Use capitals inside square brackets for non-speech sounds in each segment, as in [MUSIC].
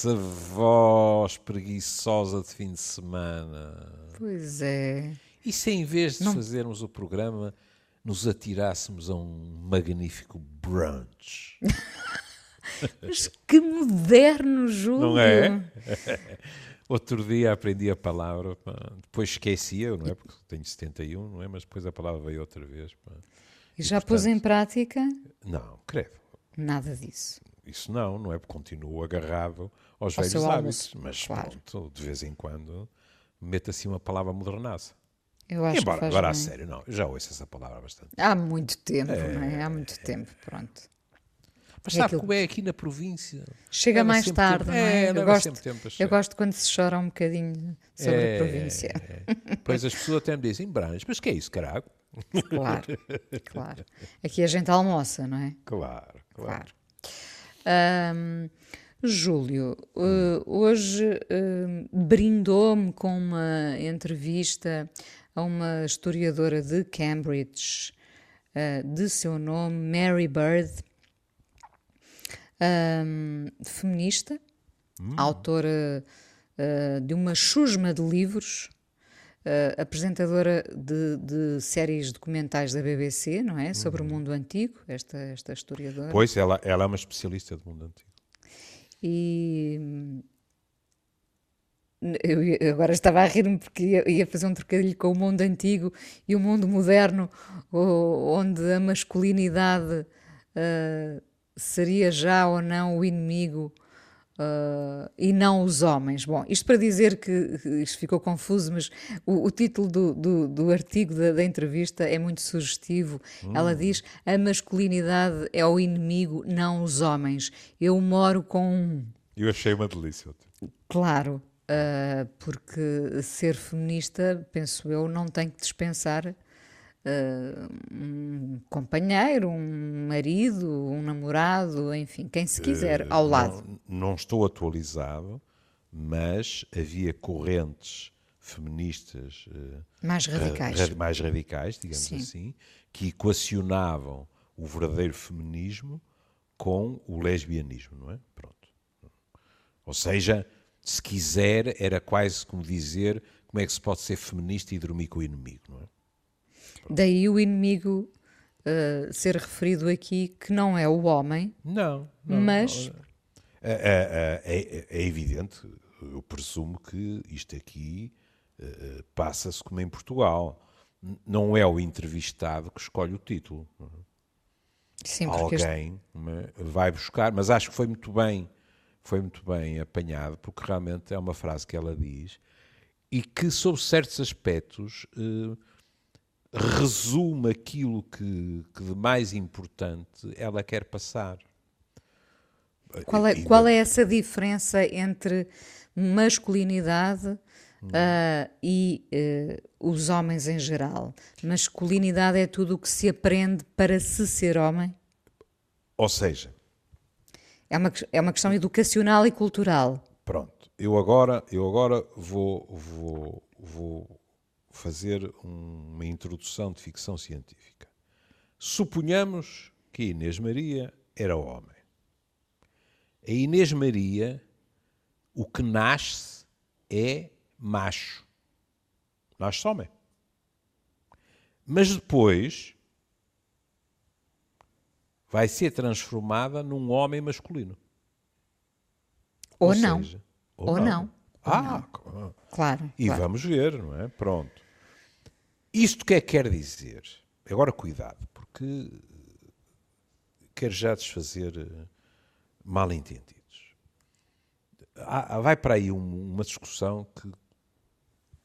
essa voz preguiçosa de fim de semana. Pois é. E se em vez de Não... fazermos o programa, nos atirássemos a um magnífico brunch? [LAUGHS] Mas que moderno, Júlio! Não é? [LAUGHS] Outro dia aprendi a palavra, pá. depois esquecia, não é? Porque tenho 71, não é? Mas depois a palavra veio outra vez. Pá. E, e já portanto, pôs em prática? Não, credo. Nada disso. Isso não, não é? Porque continuo agarrado aos Ao velhos hábitos. Mas claro. pronto, de vez em quando mete assim uma palavra modernaça. Eu acho Embora, que agora bem. a sério, não, eu já ouço essa palavra bastante. Há muito tempo, é, não é? Há muito tempo, pronto. Mas é sabe aquilo... como é aqui na província? Chega mais tarde, tempo. não é? é eu, gosto, eu gosto quando se chora um bocadinho sobre a é, província. É. Pois as pessoas até me dizem, Branches, mas que é isso, carago? Claro, claro. Aqui a gente almoça, não é? Claro, claro. claro. Um, Júlio, uh, hoje uh, brindou-me com uma entrevista a uma historiadora de Cambridge, uh, de seu nome Mary Bird, um, feminista, hum. autora de uma chusma de livros, apresentadora de, de, séries documentais da BBC, não é? Sobre hum. o mundo antigo, esta, esta historiadora. Pois, ela, ela é uma especialista do mundo antigo. E eu agora estava a rir-me porque ia, ia, fazer um trocadilho com o mundo antigo e o mundo moderno, onde a masculinidade uh, seria já ou não o inimigo uh, e não os homens. Bom, isto para dizer que isto ficou confuso, mas o, o título do, do, do artigo da, da, entrevista é muito sugestivo. Hum. Ela diz: a masculinidade é o inimigo, não os homens. Eu moro com um. Eu achei uma delícia. Claro, uh, porque ser feminista, penso eu, não tem que dispensar Uh, um companheiro, um marido, um namorado, enfim, quem se quiser, uh, ao lado. Não, não, estou atualizado, mas havia correntes feministas uh, mais radicais, ra mais radicais, digamos Sim. assim, que equacionavam o verdadeiro feminismo com o lesbianismo, não é? Pronto. Ou seja, se quiser, era quase como dizer como é que se pode ser feminista e dormir com o inimigo, não é? Daí o inimigo uh, ser referido aqui que não é o homem. Não, não mas. Não. É, é, é, é, evidente, eu presumo que isto aqui uh, passa-se como em Portugal. Não é o entrevistado que escolhe o título. Sim, Alguém este... vai buscar, mas acho que foi muito bem, foi muito bem apanhado, porque realmente é uma frase que ela diz e que, sob certos aspectos, uh, resume aquilo que, que, de mais importante ela quer passar. Qual é, qual é essa diferença entre masculinidade hum. uh, e uh, os homens em geral? Masculinidade é tudo o que se aprende para se ser homem? Ou seja, é uma, é uma questão educacional e cultural. Pronto, eu agora, eu agora vou, vou, vou fazer uma introdução de ficção científica. Suponhamos que Inês Maria era homem. A Inês Maria, o que nasce é macho. Nasce homem. Mas depois vai ser transformada num homem masculino. Ou, ou não. Seja, ou, ou não. não. Ah, não. claro. E claro. vamos ver, não é? Pronto. Isto que é que quer dizer? Agora cuidado, porque quero já desfazer eh, mal entendidos. Há, vai para aí um, uma discussão que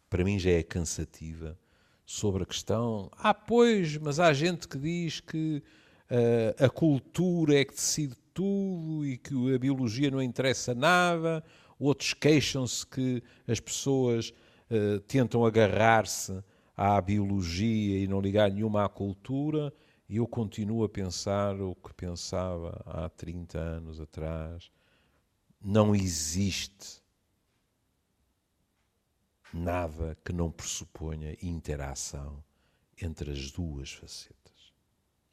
para mim já é cansativa sobre a questão. Ah, pois, mas há gente que diz que uh, a cultura é que decide tudo e que a biologia não interessa nada. Outros queixam-se que as pessoas uh, tentam agarrar-se à biologia e não ligar nenhuma à cultura, eu continuo a pensar o que pensava há 30 anos atrás. Não existe nada que não pressuponha interação entre as duas facetas.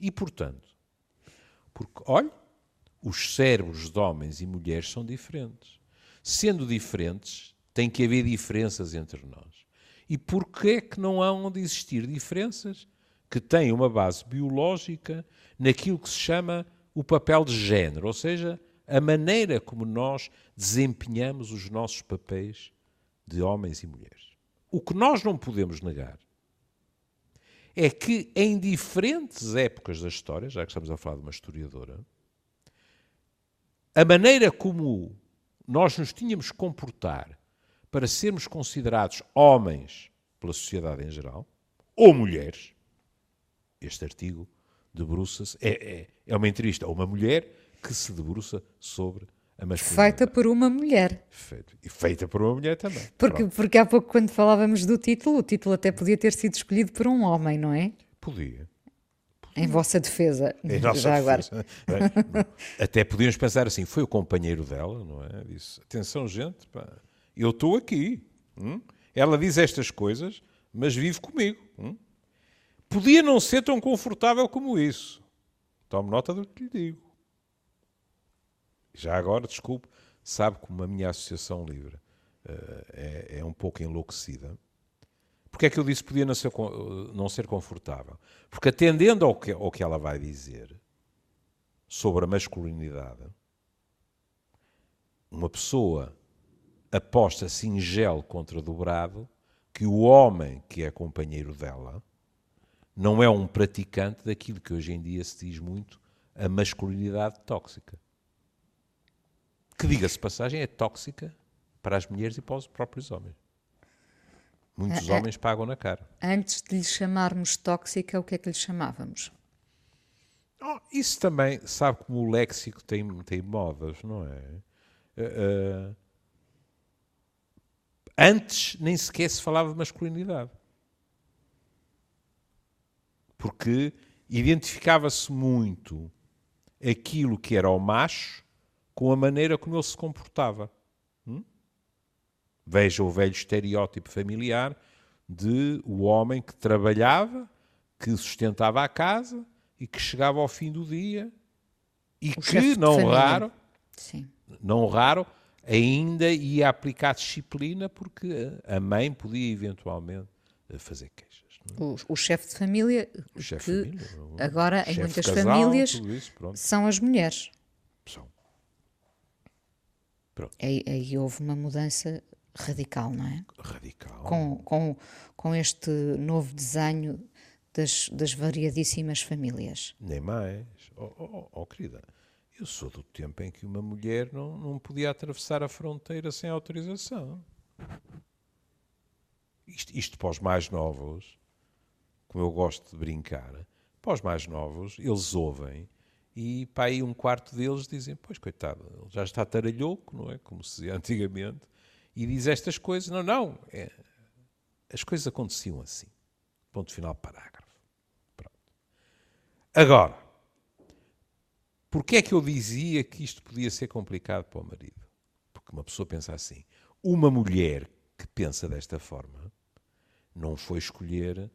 E, portanto, porque, olha, os cérebros de homens e mulheres são diferentes. Sendo diferentes, tem que haver diferenças entre nós. E porquê é que não hão de existir diferenças que têm uma base biológica naquilo que se chama o papel de género, ou seja, a maneira como nós desempenhamos os nossos papéis de homens e mulheres. O que nós não podemos negar é que em diferentes épocas da história, já que estamos a falar de uma historiadora, a maneira como nós nos tínhamos comportar para sermos considerados homens pela sociedade em geral, ou mulheres, este artigo debruça-se, é, é, é uma entrevista a uma mulher que se debruça sobre a masculinidade. Feita por uma mulher. Feita, e feita por uma mulher também. Porque, porque há pouco, quando falávamos do título, o título até podia ter sido escolhido por um homem, não é? Podia. Em vossa defesa, Em nossa já agora. defesa. [LAUGHS] Até podíamos pensar assim, foi o companheiro dela, não é? Disse, atenção gente, pá, eu estou aqui. hum? Ela diz estas coisas, mas vive comigo. hum? Podia não ser tão confortável como isso. Tome nota do que lhe digo. Já agora, desculpe, sabe como a minha associação livre eh, é, é um pouco enlouquecida. Porque é que eu disse que podia não ser, con- não ser confortável? Porque atendendo ao que, ao que ela vai dizer sobre a masculinidade, uma pessoa aposta singelo contra dobrado que o homem que é companheiro dela não é um praticante daquilo que hoje em dia se diz muito a masculinidade tóxica. Que, diga-se passagem, é tóxica para as mulheres e para os próprios homens. Muitos Ah, ah. homens pagam na cara. Antes de lhe chamarmos tóxica, o que é que lhe chamávamos? Oh, isso também, sabe como o léxico tem, tem modas, não é? Eh, antes nem sequer se falava de masculinidade. Porque identificava-se muito aquilo que era o macho com a maneira como ele se comportava. Hum? Veja o velho estereótipo familiar de o homem que trabalhava, que sustentava a casa e que chegava ao fim do dia e O que, não raro, Sim. não raro, ainda ia aplicar disciplina porque a mãe podia eventualmente eh, fazer queixas. é? O, o chefe de família, O que família, agora em muitas casal, famílias isso, são as mulheres. são. Aí, aí houve uma mudança radical, não é? Radical. Com, com, com este novo desenho das, das variadíssimas famílias. Nem mais. Oh, oh, oh, oh, querida, eu sou do tempo em que uma mulher não, não podia atravessar a fronteira sem autorização. Isto, isto para os mais novos, como eu gosto de brincar, para os mais novos, eles ouvem e para aí um quarto deles dizem, pois coitado, ele já está taralhoco, não é? Como se dizia [LAUGHS] antigamente, e diz estas coisas. Não, não, é- as coisas aconteciam assim. Ponto final, parágrafo. Pronto. Agora, porquê é que eu dizia que isto podia ser complicado para o marido? Porque uma pessoa pensa assim, uma mulher que pensa desta forma não foi escolher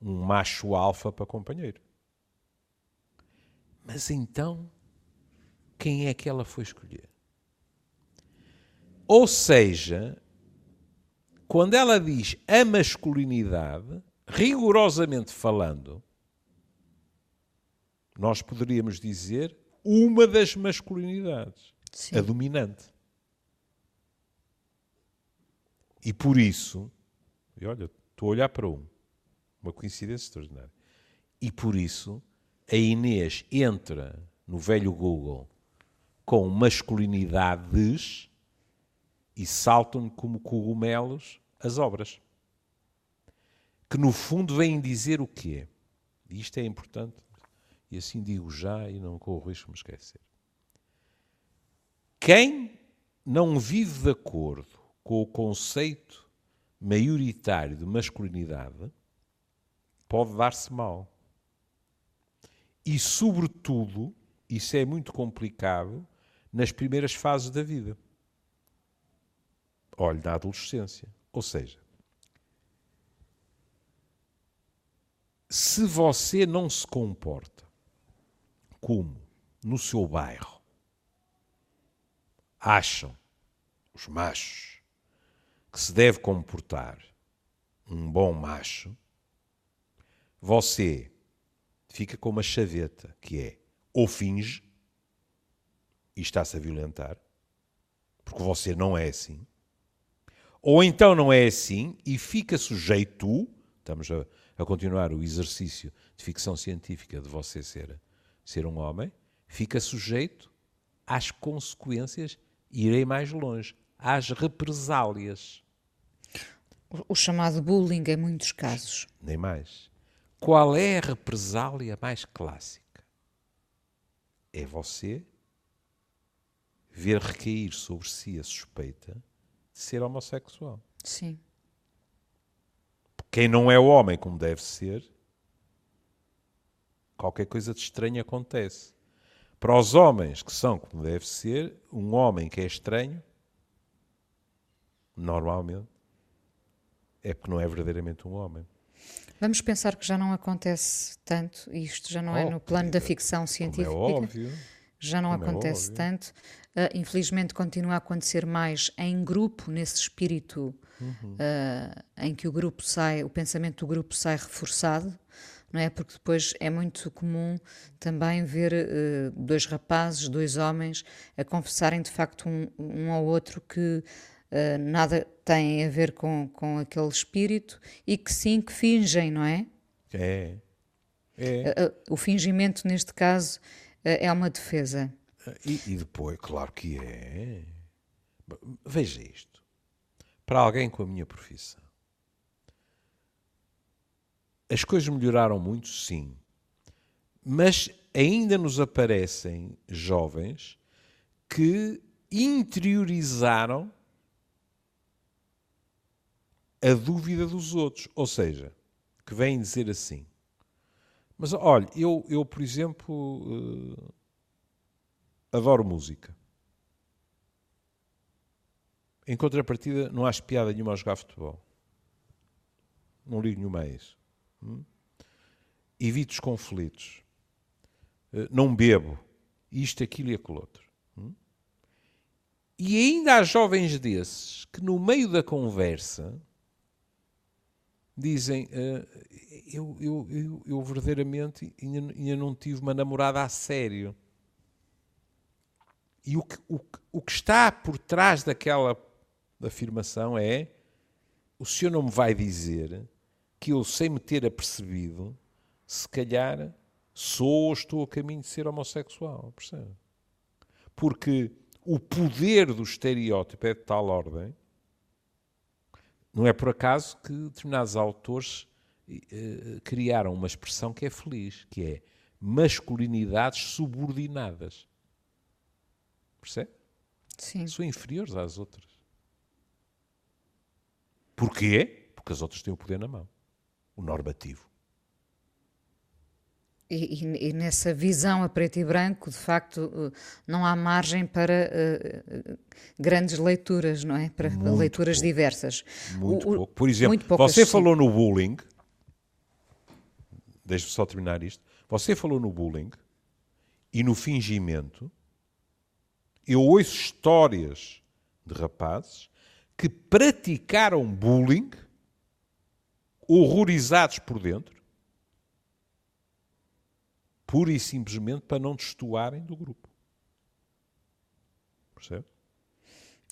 um macho alfa para companheiro. Mas então, quem é que ela foi escolher? Ou seja, quando ela diz a masculinidade, rigorosamente falando, nós poderíamos dizer uma das masculinidades, Sim. a dominante. E por isso, e olha, estou a olhar para um, uma coincidência extraordinária. E por isso, a Inês entra no velho Google com masculinidades e saltam como cogumelos as obras. Que no fundo vêm dizer o quê? E isto é importante, e assim digo já e não corro risco de me esquecer. Quem não vive de acordo com o conceito maioritário de masculinidade pode dar-se mal. E, sobretudo, isso é muito complicado nas primeiras fases da vida. Olhe, na adolescência. Ou seja, se você não se comporta como? No seu bairro. Acham, os machos, que se deve comportar um bom macho, você fica com uma chaveta que é ou finge e está-se a violentar, porque você não é assim, ou então não é assim e fica sujeito, estamos a, a continuar o exercício de ficção científica de você ser, ser um homem, fica sujeito às consequências, irei mais longe, às represálias. O, chamado bullying em muitos casos. Nem mais. Qual é a represália mais clássica? É você ver recair sobre si a suspeita de ser homossexual. Sim. Quem não é o homem como deve ser, qualquer coisa de estranho acontece. Para os homens que são como deve ser, um homem que é estranho, normalmente, é porque não é verdadeiramente um homem. Vamos pensar que já não acontece tanto, e isto já não é no plano da ficção científica. É óbvio. Já não é acontece óbvio. tanto. Uh, infelizmente continua a acontecer mais em grupo, nesse espírito Uhum. uh, em que o grupo sai, o pensamento do grupo sai reforçado, não é? Porque depois é muito comum também ver uh, dois rapazes, dois homens, a confessarem de facto um, um ao outro que uh, nada tem a ver com, com aquele espírito e que sim, que fingem, não é? É. É. Uh, o fingimento, neste caso, é uma defesa. E, e depois, claro que é. Veja isto. Para alguém com a minha profissão. As coisas melhoraram muito, sim. Mas ainda nos aparecem jovens que interiorizaram a dúvida dos outros. Ou seja, que vêm dizer assim. Mas olha, eu, eu por exemplo, uh, adoro música. Em contrapartida, não acho piada nenhuma a jogar futebol. Não ligo nenhuma a isso. Hum? Evito os conflitos. Uh, não bebo. Isto, aquilo e aquilo outro. Hum? E ainda há jovens desses que, no meio da conversa, dizem: uh, eu, eu, eu, eu, verdadeiramente ainda, ainda não tive uma namorada a sério. E o que, o, o que está por trás daquela afirmação é: o senhor não me vai dizer que eu, sem me ter apercebido, se calhar sou ou estou a caminho de ser homossexual. Percebe? Porque o poder do estereótipo é de tal ordem. Não é por acaso que determinados autores eh, criaram uma expressão que é feliz, que é masculinidades subordinadas. Percebe? Sim. São inferiores às outras. Porquê? Porque as outras têm o poder na mão. O normativo. E, e, e, nessa visão a preto e branco, de facto, não há margem para uh, grandes leituras, não é? Para muito leituras pouco. diversas. Muito o, pouco. Por exemplo, poucas, você sim. falou no bullying. Deixe-me só terminar isto. Você falou no bullying e no fingimento. Eu ouço histórias de rapazes que praticaram bullying, horrorizados por dentro, pura e simplesmente para não destoarem do grupo. Percebe?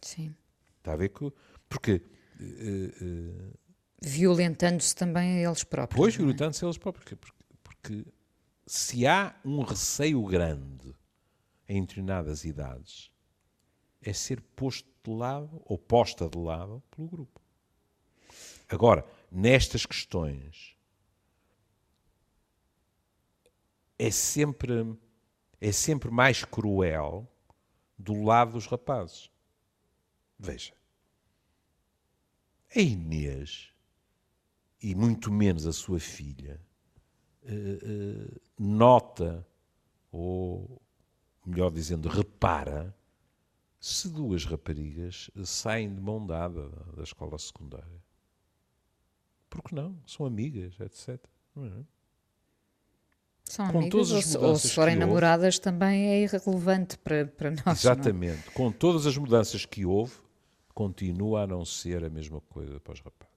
Sim. Está a ver que. Porque. Uh, uh, Violentando-se também a eles próprios. Pois, é? violentando-se a eles próprios. Porque, porque se há um receio grande em determinadas idades, é ser posto de lado ou posta de lado pelo grupo. Agora, nestas questões, é sempre, é sempre mais cruel do lado dos rapazes. Veja, a Inês, e muito menos a sua filha, uh, uh, nota, ou melhor dizendo, repara, se duas raparigas saem de mão dada da escola secundária. Por que não? São amigas, etc. Não é? São Com amigas, ou, ou se forem que houve. namoradas também é irrelevante para, para nós. não é? Exatamente. Com todas as mudanças que houve, continua a não ser a mesma coisa para os rapazes.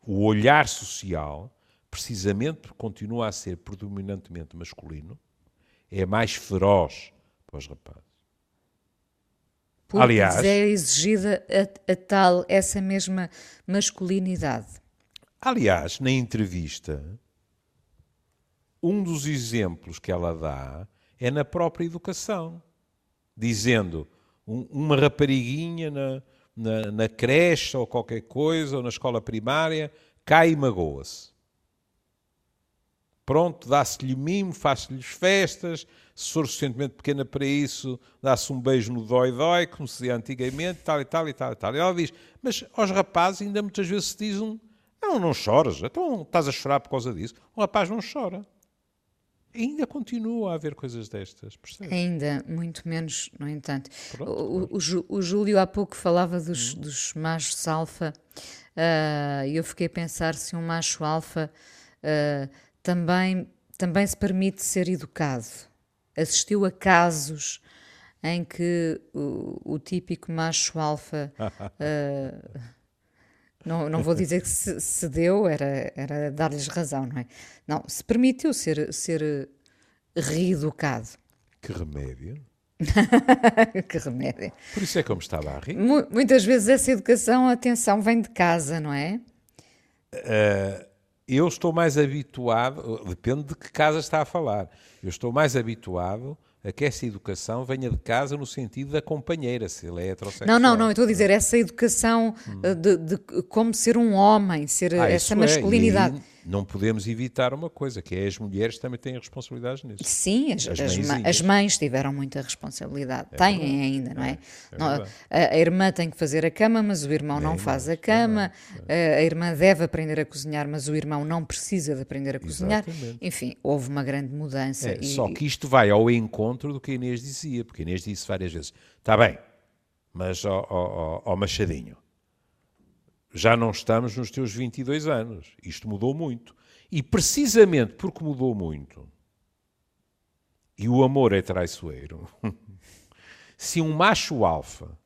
O olhar social, precisamente porque continua a ser predominantemente masculino, é mais feroz para os rapazes. Porque Aliás- é exigida a, a tal, essa mesma masculinidade. Aliás, na entrevista, um dos exemplos que ela dá é na própria educação, dizendo um- uma rapariguinha na, na, na creche ou qualquer coisa, ou na escola primária, cai e magoa-se. Pronto, dá-se-lhe mimo, faz-lhes festas, se for suficientemente pequena para isso, dá-se um beijo no dói-dói, como se dizia antigamente, tal e tal e tal e tal. E ela diz, mas aos rapazes ainda muitas vezes se diz um, não, não choras, então estás a chorar por causa disso. O rapaz não chora. Ainda continua a haver coisas destas, percebe? Ainda, muito menos, no entanto. Pronto, o, o o Júlio há pouco falava dos, dos machos alfa ah, e eu fiquei a pensar se um macho alfa ah, também, também se permite ser educado. Assistiu a casos em que o, o típico macho alfa ah, [LAUGHS] não, não vou dizer que se, se deu, era, era dar-lhes razão, não é? Não, se permitiu ser, ser reeducado. Que remédio. [LAUGHS] que remédio. Por isso é me estava a rir. Mu- Muitas vezes essa educação, atenção, vem de casa, não é? Eu estou mais habituado, depende de que casa está a falar, eu estou mais habituado a que essa educação venha de casa no sentido da companheira, se ele é heterossexual. Não, não, não, eu estou a dizer essa educação eh, de, de como ser um homem, ser Ah, essa é, masculinidade. aí não podemos evitar uma coisa, que é as mulheres também têm responsabilidades nisso. Sim, as, As as, mães tiveram muita responsabilidade. Têm ainda, não é? é Não, verdade. a, a irmã tem que fazer a cama, mas o irmão não faz a cama. A, a irmã deve aprender a cozinhar, mas o irmão não precisa de aprender a cozinhar. Exatamente. Enfim, houve uma grande mudança. É, e- só que isto vai ao encontro do que a Inês dizia, porque a Inês disse várias vezes: está bem, mas ó, ó Machadinho, já não estamos nos teus 22 anos, isto mudou muito. E precisamente porque mudou muito, e o amor é traiçoeiro, [LAUGHS] se um macho alfa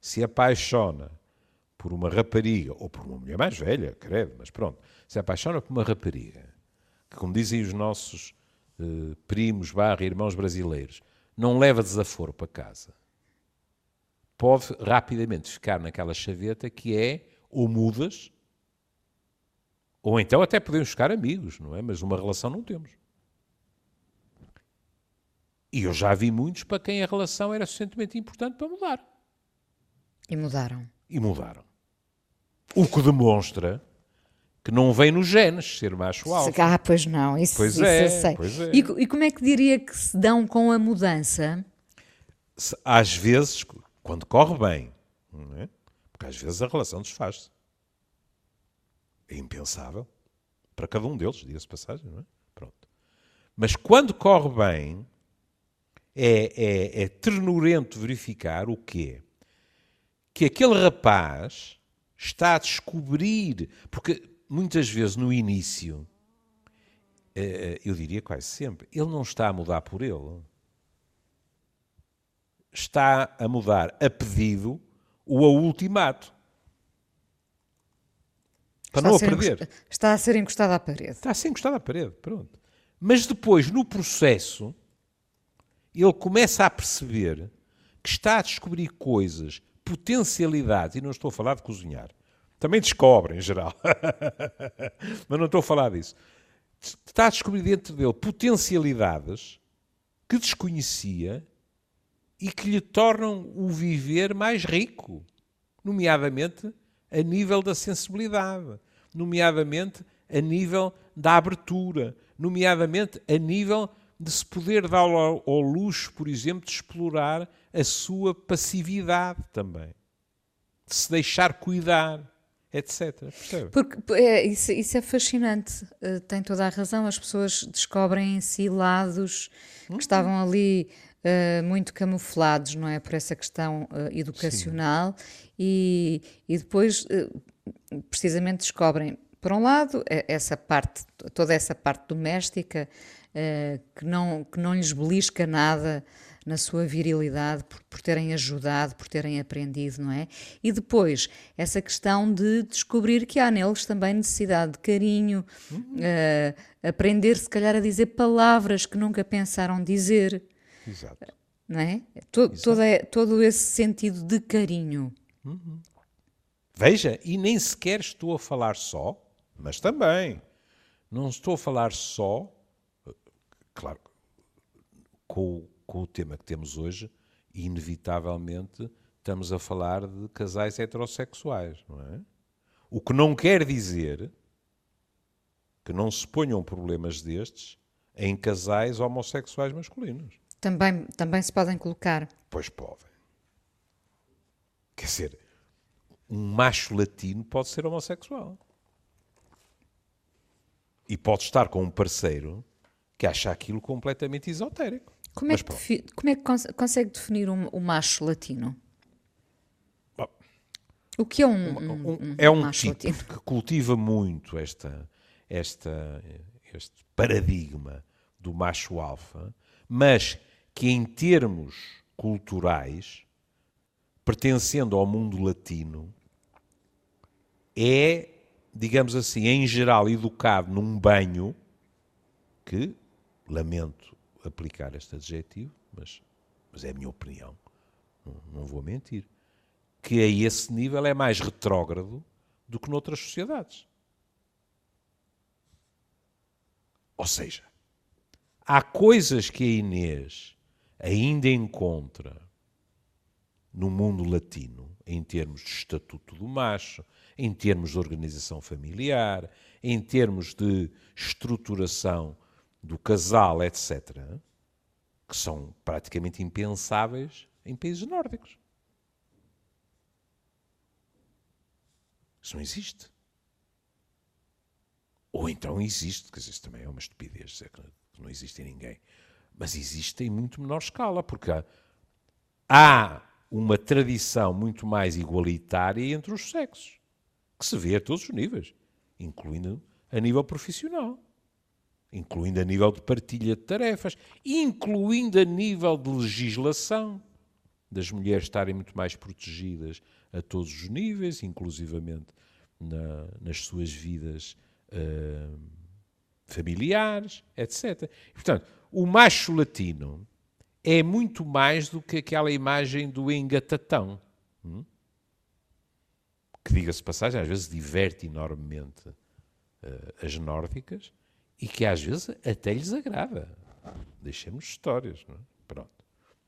se apaixona por uma rapariga, ou por uma mulher mais velha, credo, mas pronto, se apaixona por uma rapariga, que como dizem os nossos eh, primos, barra, irmãos brasileiros, não leva desaforo para casa, pode rapidamente ficar naquela chaveta que é ou mudas, ou então até podemos ficar amigos, não é? Mas uma relação não temos. E eu já vi muitos para quem a relação era suficientemente importante para mudar. e mudaram. E mudaram. O que demonstra que não vem nos genes ser macho alfa. Ah, pois não, isso, Pois isso é, eu sei. pois é. E, e como é que diria que se dão com a mudança? Às vezes, quando corre bem, não é? Porque às vezes a relação desfaz-se. É impensável. Para cada um deles, diga-se passagem, não é? Pronto. Mas quando corre bem, é, é, é ternurento verificar o quê? Que aquele rapaz está a descobrir, porque muitas vezes no início, eh, eu diria quase sempre, ele não está a mudar por ele. Está a mudar a pedido a ultimato. Para não a a ser perder. encosta- está a ser encostado à parede. Está assim encostado à parede, pronto. Mas depois, no processo, ele começa a perceber que está a descobrir coisas, potencialidades, e não estou a falar de cozinhar. Também descobre, em geral. [LAUGHS] Mas não estou a falar disso. Está a descobrir dentro dele potencialidades que desconhecia e que lhe tornam o viver mais rico, nomeadamente a nível da sensibilidade, nomeadamente a nível da abertura, nomeadamente a nível de se poder dar ao, ao luxo, por exemplo, de explorar a sua passividade também, de se deixar cuidar, etc. Percebe? Porque é, isso, isso é fascinante, eh, tem toda a razão. As pessoas descobrem em si lados que estavam ali eh, muito camuflados, não é? Por essa questão eh, educacional, e, e depois eh, precisamente descobrem por um lado, essa parte, toda essa parte doméstica uh, que, não, que não lhes belisca nada na sua virilidade por, por, terem ajudado, por terem aprendido, não é? E depois, essa questão de descobrir que há neles também necessidade de carinho, uhum. uh, aprender se calhar a dizer palavras que nunca pensaram dizer. Exato. Não é? Todo, Exato. Todo, é, todo esse sentido de carinho. Uhum. Veja, e nem sequer estou a falar só, mas também, não estou a falar só, claro, com, com o tema que temos hoje, inevitavelmente estamos a falar de casais heterossexuais, não é? O que não quer dizer que não se ponham problemas destes em casais homossexuais masculinos. Também, também se podem colocar. Pois podem. Quer dizer, um macho latino pode ser homossexual. E pode estar com um parceiro que acha aquilo completamente esotérico. Como é que, como é que cons consegue definir um, um macho latino? Bom, o que é um, um, um é um macho tipo latino? que cultiva muito esta, esta, este paradigma do macho alfa, mas que em termos culturais, pertencendo ao mundo latino, é, digamos assim, em geral, educado num banho que, lamento aplicar este adjetivo, mas, mas é a minha opinião, não, não vou mentir, que a esse nível é mais retrógrado do que noutras sociedades. Ou seja, há coisas que a Inês ainda encontra no mundo latino, em termos de estatuto do macho, em termos de organização familiar, em termos de estruturação do casal, etc., que são praticamente impensáveis em países nórdicos. Isso não existe. Ou então existe, dizer, isso também é uma estupidez dizer que não existe ninguém. Mas existe em muito menor escala, porque há, uma tradição muito mais igualitária entre os sexos que se vê a todos os níveis, incluindo a nível profissional, incluindo a nível de partilha de tarefas, incluindo a nível de legislação, das mulheres estarem muito mais protegidas a todos os níveis, inclusivamente na, nas suas vidas uh, familiares, etc. E, portanto, o macho latino é muito mais do que aquela imagem do engatatão. Hum? que diga-se passagem, às vezes diverte enormemente uh, as nórdicas e que às vezes até lhes agrada. Deixemos histórias, não é? Pronto.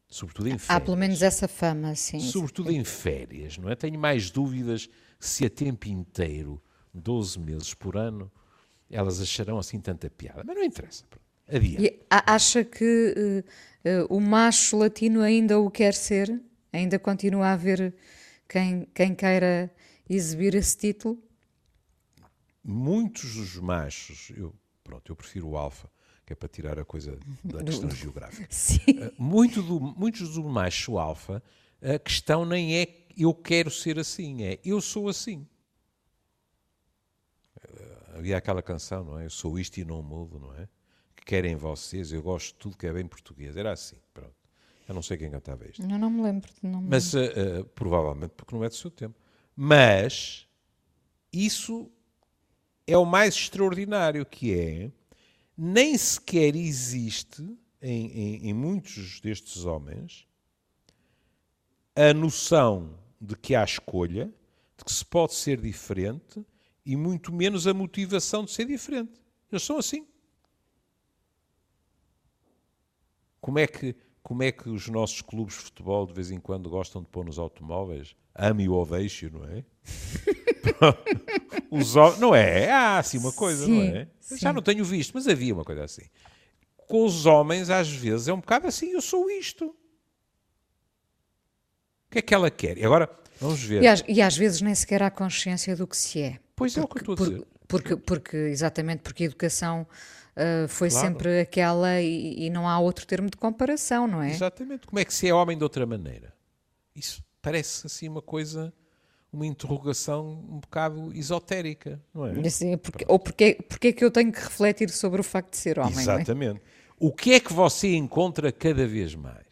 Sobretudo em férias. Há pelo menos essa fama, sim. Sobretudo em férias, não é? Tenho mais dúvidas se a tempo inteiro, 12 meses por ano, elas acharão assim tanta piada. Mas não interessa. Adiante. E acha que uh, uh, o macho latino ainda o quer ser? Ainda continua a haver quem, quem queira exibir esse título? Muitos dos machos, eu, pronto, eu prefiro o alfa, que é para tirar a coisa da questão geográfica. [LAUGHS] Sim. Uh, muito do, muitos do macho alfa, a questão nem é eu quero ser assim, é eu sou assim. Havia aquela canção, não é? Eu sou isto e não mudo, não é? Que querem vocês, eu gosto de tudo que é bem português. Era assim, pronto. Eu não sei quem cantava isto. Eu não me lembro. Não me Mas uh, provavelmente porque não é do seu tempo. Mas isso é o mais extraordinário que é nem sequer existe em, em, em muitos destes homens a noção de que há escolha, de que se pode ser diferente e muito menos a motivação de ser diferente. Eles são assim. Como é que, como é que os nossos clubes de futebol de vez em quando gostam de pôr nos automóveis ame o deixe não é? [LAUGHS] Os não é? Há assim uma coisa, sim, não é? Já não tenho visto, mas havia uma coisa assim. Com os homens, às vezes, é um bocado assim: eu sou isto. O que é que ela quer? E agora, vamos ver. E às, e às vezes nem sequer há consciência do que se é. Pois porque, é o que eu estou a dizer. Porque, porque, exatamente porque a educação uh, foi claro. sempre aquela e, e não há outro termo de comparação, não é? Exatamente. Como é que se é homem de outra maneira? Isso parece assim uma coisa uma interrogação um bocado esotérica, não é? Assim, porque, ou porque, porque é que eu tenho que refletir sobre o facto de ser homem? Exatamente. É? O que é que você encontra cada vez mais?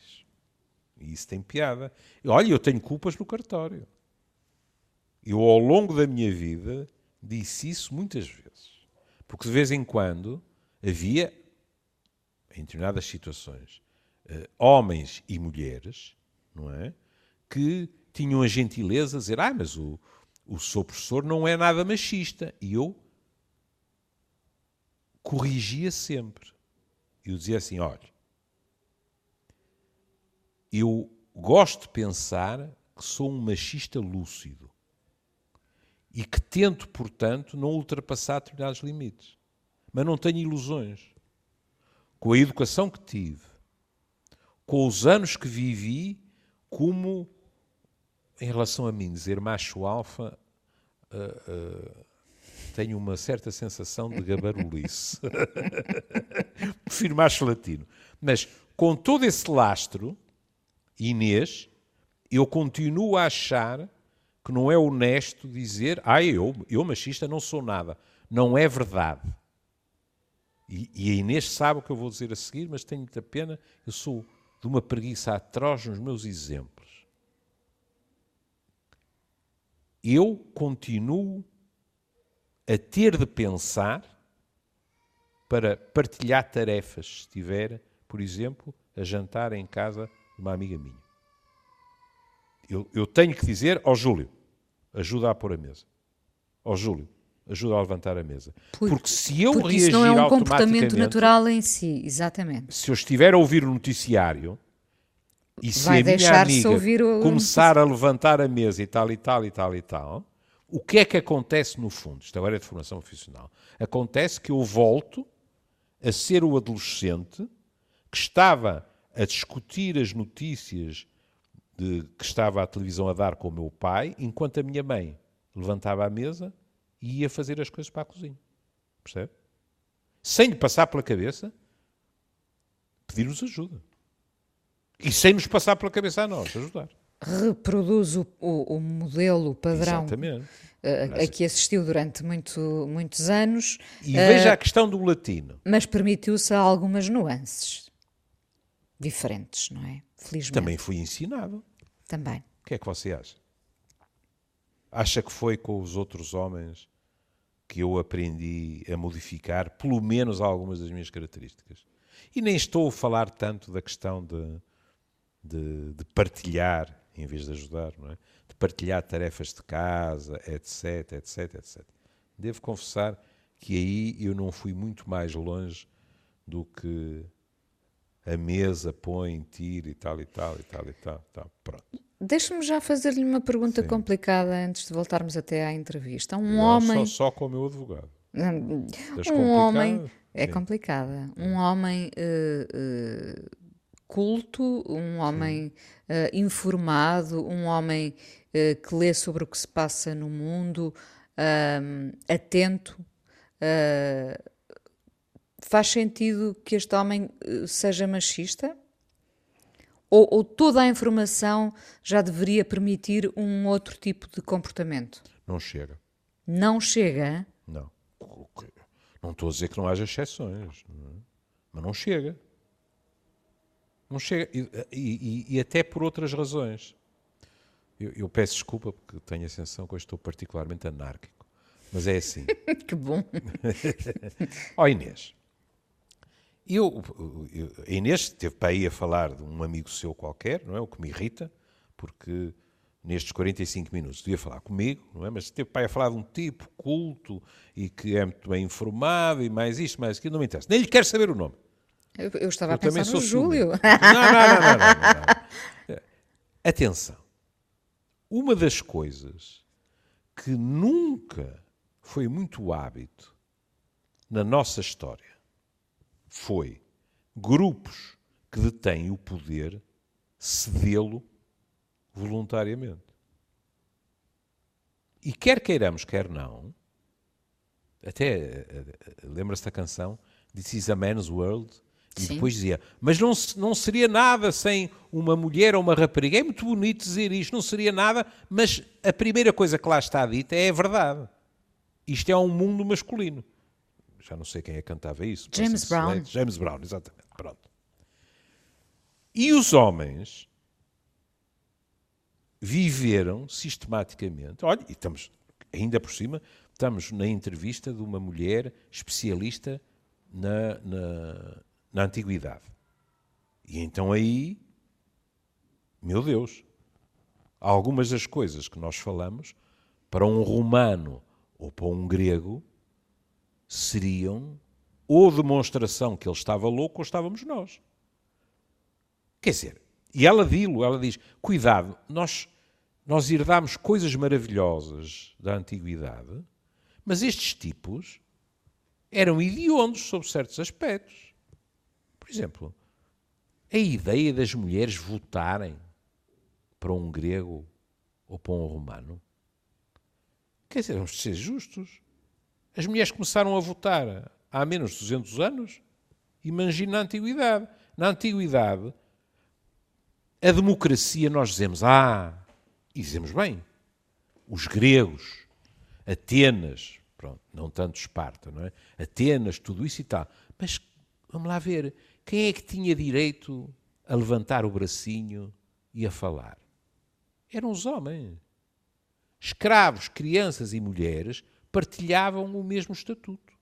E isso tem piada. Olha, eu tenho culpas no cartório. Eu, ao longo da minha vida, disse isso muitas vezes. Porque de vez em quando havia, em determinadas situações, eh, homens e mulheres, não é? Que tinham a gentileza de dizer: Ah, mas o, o seu professor não é nada machista. E eu corrigia sempre. Eu dizia assim: olha, eu gosto de pensar que sou um machista lúcido e que tento, portanto, não ultrapassar determinados limites. Mas não tenho ilusões. Com a educação que tive, com os anos que vivi, como em relação a mim, dizer macho alfa, uh, uh, tenho uma certa sensação de gabarulice. [LAUGHS] Prefiro macho latino. Mas com todo esse lastro, Inês, eu continuo a achar que não é honesto dizer, ah, eu, eu machista não sou nada. Não é verdade. E, e a Inês sabe o que eu vou dizer a seguir, mas tenho muita pena, eu sou de uma preguiça atroz nos meus exemplos. Eu continuo a ter de pensar para partilhar tarefas, se estiver, por exemplo, a jantar em casa de uma amiga minha. Eu, eu tenho que dizer ao Júlio, ajuda a pôr a mesa. Ao Júlio, ajuda a levantar a mesa. Por, porque se eu porque reagir isso não é um comportamento natural em si, exatamente. Se eu estiver a ouvir o noticiário e se Vai a minha amiga o... começar a levantar a mesa e tal e tal e tal e tal, o que é que acontece no fundo? Isto agora é de formação profissional. Acontece que eu volto a ser o adolescente que estava a discutir as notícias de, que estava a televisão a dar com o meu pai, enquanto a minha mãe levantava a mesa e ia fazer as coisas para a cozinha. Percebe? Sem lhe passar pela cabeça pedir-nos ajuda. E sem nos passar pela cabeça a nós ajudar reproduz o, o, o modelo, o padrão uh, a que assistiu durante muito, muitos anos. E veja uh, a questão do latino. Mas permitiu-se algumas nuances diferentes, não é? Felizmente. Também fui ensinado. Também. O que é que você acha? Acha que foi com os outros homens que eu aprendi a modificar pelo menos algumas das minhas características? E nem estou a falar tanto da questão de, de, de partilhar em vez de ajudar, é? de partilhar tarefas de casa, etc, etc, etc. Devo confessar que aí eu não fui muito mais longe do que a mesa põe, tira e tal e tal e tal e tal. tal. Pronto. Deixa-me já fazer-lhe uma pergunta Sim. complicada antes de voltarmos até à entrevista. Um não, homem. Só, só com o meu advogado. um homem. É complicada. Um homem uh, uh, culto, um homem uh, informado, um homem que lê sobre o que se passa no mundo, atento. faz sentido que este homem seja machista? Ou, ou, toda a informação já deveria permitir um outro tipo de comportamento? Não chega. Não chega? Não. Não estou a dizer que não haja exceções, mas não chega. Não chega. E, e, e até por outras razões. Eu, eu, peço desculpa porque tenho a sensação que eu estou particularmente anárquico. Mas é assim. [LAUGHS] que bom. [LAUGHS] Ó oh, Inês. Eu, eu, a Inês teve para aí a falar de um amigo seu qualquer, não é? O que me irrita, porque nestes 45 minutos devia falar comigo, não é? Mas teve para aí a falar de um tipo culto e que é muito bem informado e mais isto, mais aquilo, não me interessa. Nem lhe quero saber o nome. Eu, eu estava eu a pensar no Júlio. [LAUGHS] Não, não, não, não, não, não. Atenção. Uma das coisas que nunca foi muito hábito na nossa história foi grupos que detêm o poder cedê-lo voluntariamente. E quer queiramos, quer não, até eh, eh, lembra-se da canção This is a Man's World, E Sim. depois dizia, mas não, não seria nada sem uma mulher ou uma rapariga. É muito bonito dizer isto, não seria nada, mas a primeira coisa que lá está dita é a verdade. Isto é um mundo masculino. Já não sei quem é que cantava isso. James. Brown. James Brown, exatamente. Pronto. E os homens viveram sistematicamente. Olha, e estamos, ainda por cima, estamos na entrevista de uma mulher especialista na, na, na antiguidade. E então aí, meu Deus, algumas das coisas que nós falamos, para um romano ou para um grego, seriam ou demonstração que ele estava louco ou estávamos nós. Quer dizer, e ela dilo, ela diz, cuidado, nós, nós herdamos coisas maravilhosas da antiguidade, mas estes tipos eram idiondos sobre certos aspectos. Por exemplo, a ideia das mulheres votarem para um grego ou para um romano. Quer dizer, vamos ser justos. As mulheres começaram a votar há menos de 200 anos. Imagina na antiguidade. Na antiguidade, a democracia nós dizemos, ah, e dizemos bem, os gregos, Atenas, pronto, não tanto Esparta, não é? Atenas, tudo isso e tal. Mas vamos lá ver, quem é que tinha direito a levantar o bracinho e a falar? Eram os homens. Escravos, crianças e mulheres partilhavam o mesmo estatuto.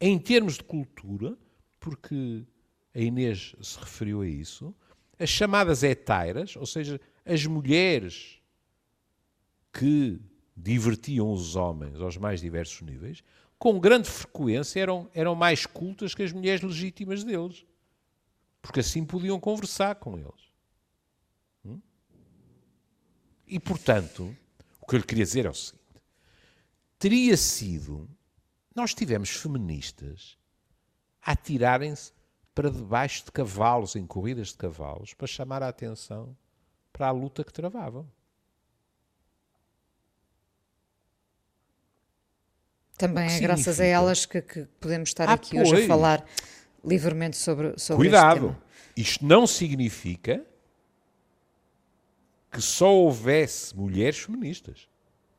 Em termos de cultura, porque a Inês se referiu a isso, as chamadas etairas, ou seja, as mulheres que divertiam os homens aos mais diversos níveis, com grande frequência eram, eram mais cultas que as mulheres legítimas deles. Porque assim podiam conversar com eles. Hum? E, portanto, o que eu lhe queria dizer é o seguinte: teria sido. Nós tivemos feministas a atirarem-se para debaixo de cavalos, em corridas de cavalos, para chamar a atenção para a luta que travavam. Também é graças a significa? elas que, que podemos estar Ah, aqui hoje a pois. falar livremente sobre, sobre Cuidado! Isto não significa que só houvesse mulheres feministas.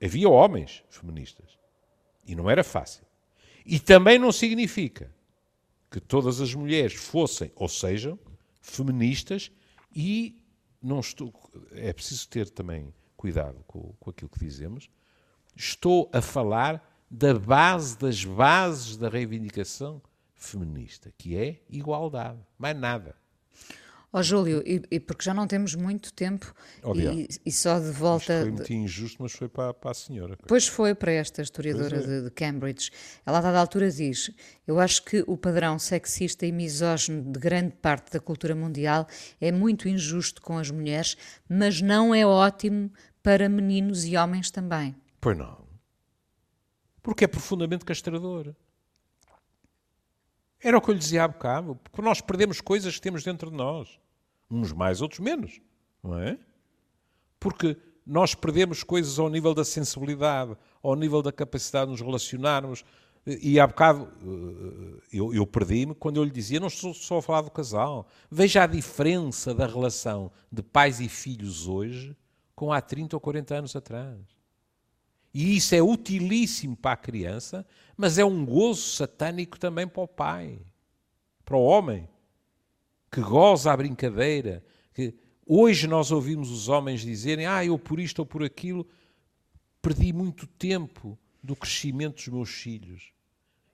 Havia homens feministas. E não era fácil. E também não significa que todas as mulheres fossem ou sejam feministas e não estou. É preciso ter também cuidado com, com aquilo que dizemos. Estou a falar da base das bases da reivindicação feminista, que é igualdade, mais nada. Ó Júlio, e, e porque já não temos muito tempo Oh, e, e só de Isto volta. foi de- muito injusto, mas foi para, para a senhora. Pois foi para esta historiadora é. de, de Cambridge. Ela, a dada altura, diz: Eu acho que o padrão sexista e misógino de grande parte da cultura mundial é muito injusto com as mulheres, mas não é ótimo para meninos e homens também. Pois não. Porque é profundamente castrador. Era o que eu lhe dizia há bocado. Porque nós perdemos coisas que temos dentro de nós. Uns mais, outros menos. Não é? Porque nós perdemos coisas ao nível da sensibilidade, ao nível da capacidade de nos relacionarmos. E há bocado eh, eu, eu perdi-me quando eu lhe dizia, não estou só a falar do casal. Veja a diferença da relação de pais e filhos hoje com há 30 ou 40 anos atrás. E isso é utilíssimo para a criança, mas é um gozo satânico também para o pai, para o homem, que goza a brincadeira. Que hoje nós ouvimos os homens dizerem: Ah, eu por isto ou por aquilo perdi muito tempo do crescimento dos meus filhos.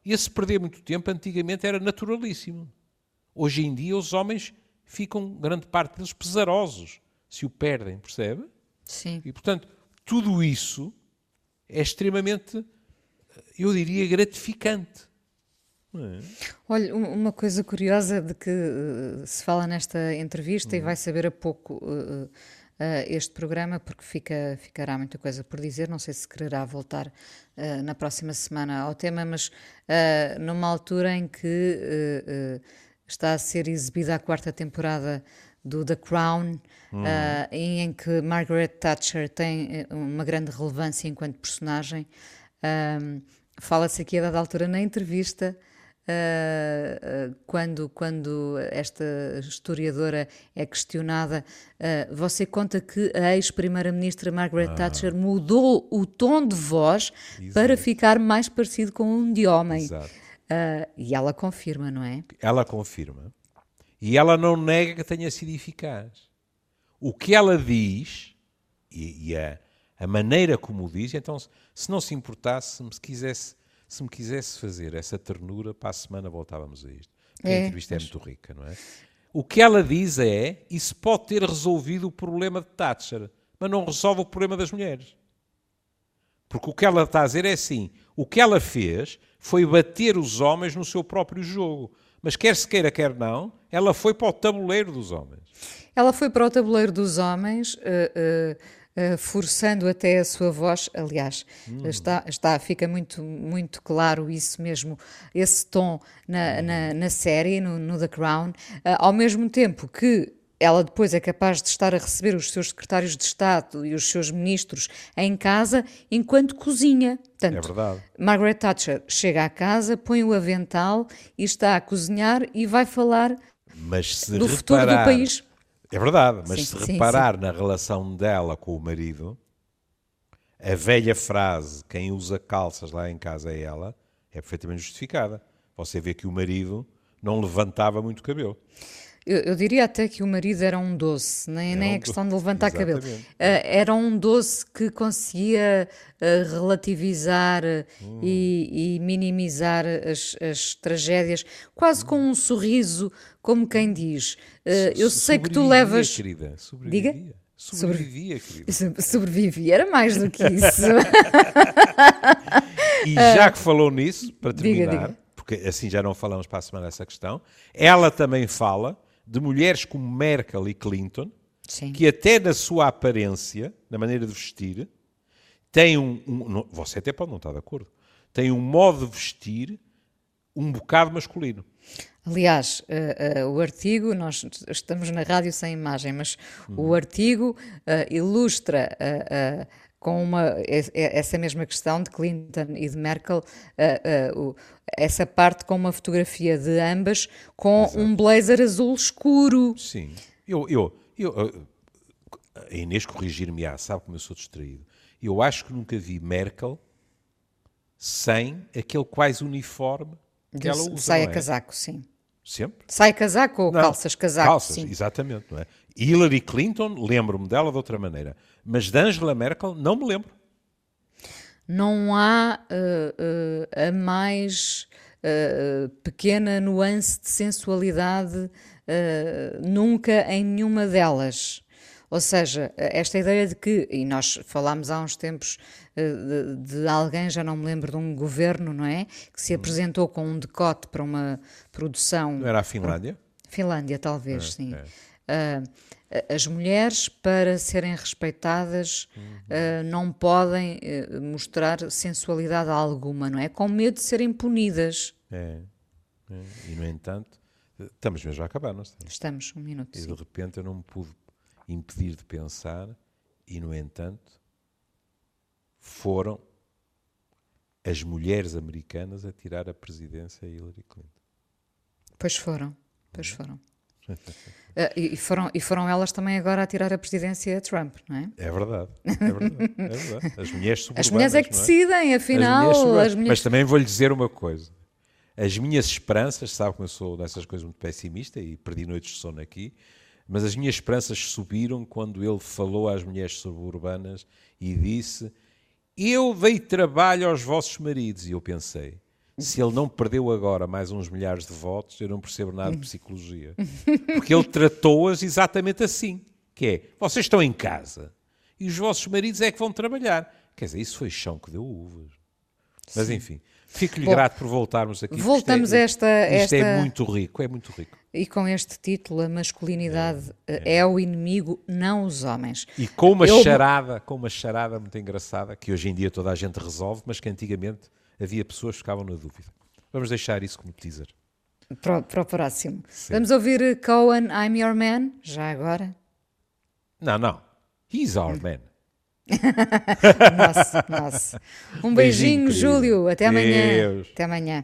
E esse perder muito tempo antigamente era naturalíssimo. Hoje em dia os homens ficam, grande parte deles, pesarosos se o perdem, percebe? Sim. E, portanto, tudo isso é extremamente, eu diria, gratificante. É? Olha, um- uma coisa curiosa de que eh, se fala nesta entrevista Uhum. e vai saber a pouco eh, eh, este programa, porque fica, ficará muita coisa por dizer. Não sei se quererá voltar na próxima semana ao tema, mas numa altura em que está a ser exibida a quarta temporada do The Crown, eh, e em que Margaret Thatcher tem uma grande relevância enquanto personagem. Ahm, Fala-se aqui a dada altura na entrevista uh, quando, quando esta historiadora é questionada, uh, você conta que a ex-primeira-ministra Margaret ah. Thatcher mudou o tom de voz Exato. para ficar mais parecido com um de homem. Uh, e ela confirma, não é? Ela confirma. E ela não nega que tenha sido eficaz. O que ela diz, e, e a, a, maneira como diz, então, se não se importasse, se me quisesse, se me quisesse fazer essa ternura, para a semana voltávamos a isto. Porque é, a entrevista é mas... é muito rica, não é? O que ela diz é, isso pode ter resolvido o problema de Thatcher, mas não resolve o problema das mulheres. Porque o que ela está a dizer é assim: o que ela fez foi bater os homens no seu próprio jogo. Mas quer se queira, quer não, ela foi para o tabuleiro dos homens. Ela foi para o tabuleiro dos homens, uh, uh, forçando até a sua voz. Aliás, hum. está, está, fica muito, muito claro isso mesmo, esse tom na, na, na série, no, no The Crown, ao mesmo tempo que ela depois é capaz de estar a receber os seus secretários de Estado e os seus ministros em casa enquanto cozinha. Portanto, é verdade. Margaret Thatcher chega à casa, põe o avental e está a cozinhar e vai falar do futuro do país. É verdade, mas sim, se sim, reparar sim. na relação dela com o marido, a velha frase, quem usa calças lá em casa é ela, é perfeitamente justificada. Você vê que o marido não levantava muito cabelo. Eu, eu, diria até que o marido era um doce, nem, nem um é questão de levantar Exatamente. cabelo. Uh, era um doce que conseguia uh, relativizar hum. e, e, minimizar as, as, tragédias, quase hum. com um sorriso, como quem diz: uh, Eu sei que tu levas. Querida, sobrevivia. Diga? Sobrevivia, querida. [LAUGHS] Sobrevivia, era mais do que [LAUGHS] isso. e já que falou nisso, para terminar, diga, diga. porque assim já não falamos para a semana essa questão, ela também fala de mulheres como Merkel e Clinton, Sim. que até na sua aparência, na maneira de vestir, têm um, um, Você até pode não estar de acordo. Tem um modo de vestir um bocado masculino. Aliás, uh, uh, o artigo, nós estamos na rádio sem imagem, mas hum. o artigo uh, ilustra com uma, essa mesma questão de Clinton e de Merkel, essa parte com uma fotografia de ambas com Exato. um blazer azul escuro. Sim, eu, eu, eu a Inês corrigir-me-á, sabe como eu sou distraído. Eu acho que nunca vi Merkel sem aquele quase uniforme que de, ela usa. Saia é? casaco, sim. Sempre? Sai casaco ou não, calças casaco? Calças, sim. exatamente, não é? Hillary Clinton, lembro-me dela de outra maneira. Mas de Angela Merkel, não me lembro. Não há uh, uh, a mais uh, pequena nuance de sensualidade nunca em nenhuma delas. Ou seja, esta ideia de que, e nós falámos há uns tempos de, de, alguém, já não me lembro, de um governo, não é? Que se hum. apresentou com um decote para uma produção. Não era a Finlândia? Finlândia, talvez, é, sim. É. Uh, as mulheres, para serem respeitadas, uhum. uh, não podem uh, mostrar sensualidade alguma, não é? Com medo de serem punidas. É. é. E, no entanto, estamos mesmo a acabar, não estamos? Estamos, um minuto. E sim. de repente eu não me pude impedir de pensar, e, no entanto, foram as mulheres americanas a tirar a presidência a Hillary Clinton. Pois foram, pois uhum. foram. Uh, [LAUGHS] e, foram, e foram elas também agora a tirar a presidência a Trump, não é? É verdade, é verdade, é verdade. As mulheres [LAUGHS] As mulheres é que é? decidem, afinal. As mulheres as mulheres... Mas também vou-lhe dizer uma coisa. As minhas esperanças, sabe como eu sou dessas coisas muito pessimista e perdi noites de sono aqui, mas as minhas esperanças subiram quando ele falou às mulheres suburbanas e disse: Eu dei trabalho aos vossos maridos. E eu pensei: se ele não perdeu agora mais uns milhares de votos, eu não percebo nada de psicologia. [LAUGHS] Porque ele tratou-as exatamente assim, que é, vocês estão em casa e os vossos maridos é que vão trabalhar. Quer dizer, isso foi chão que deu uvas. Mas enfim, fico-lhe grato por voltarmos aqui. Voltamos é, a esta, Isto é é muito rico, é muito rico. E com este título, a masculinidade é, é. é o inimigo, não os homens. E com uma Eu... charada, com uma charada muito engraçada, que hoje em dia toda a gente resolve, mas que antigamente havia pessoas que ficavam na dúvida. Vamos deixar isso como teaser. Para, para o próximo. Sim. Vamos ouvir Cohen, I'm Your Man, já agora? Não, não. He's our man. [LAUGHS] nossa, nossa. Um beijinho, beijinho Júlio. Até amanhã. Deus. Até amanhã.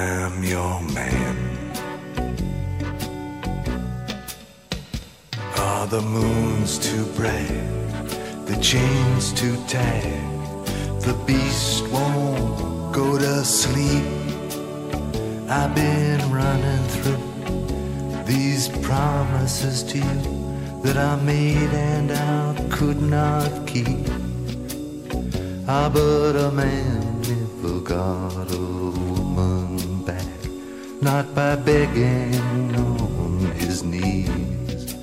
I'm your man. Are the moons too bright? The chains too tight? The beast won't go to sleep. I've been running through these promises to you that I made and I could not keep. Ah, but a man never got a woman back, not by begging on his knees.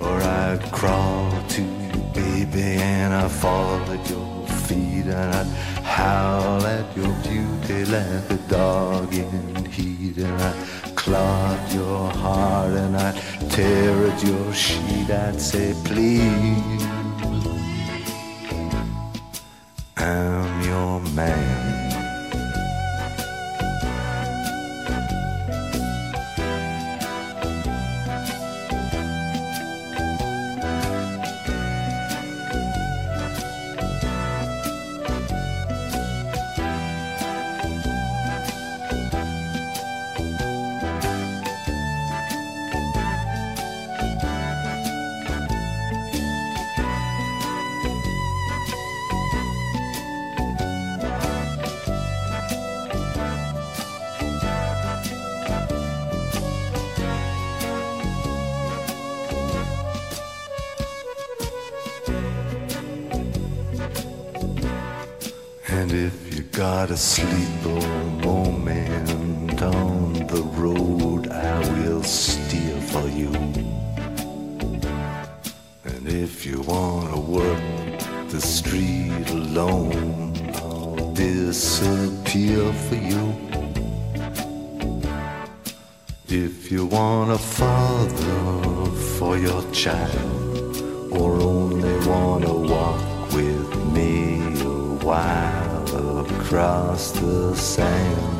Or I'd crawl to you, baby, and I'd fall at your feet, and I'd howl at your beauty like a dog in heat, and claw at your heart, and I'd tear at your sheet. I'd say, please, I'm your man. You got a moment on the road, I will steer for you. And if you wanna work the street alone, I'll disappear for you. If you want a father for your child, across the sand,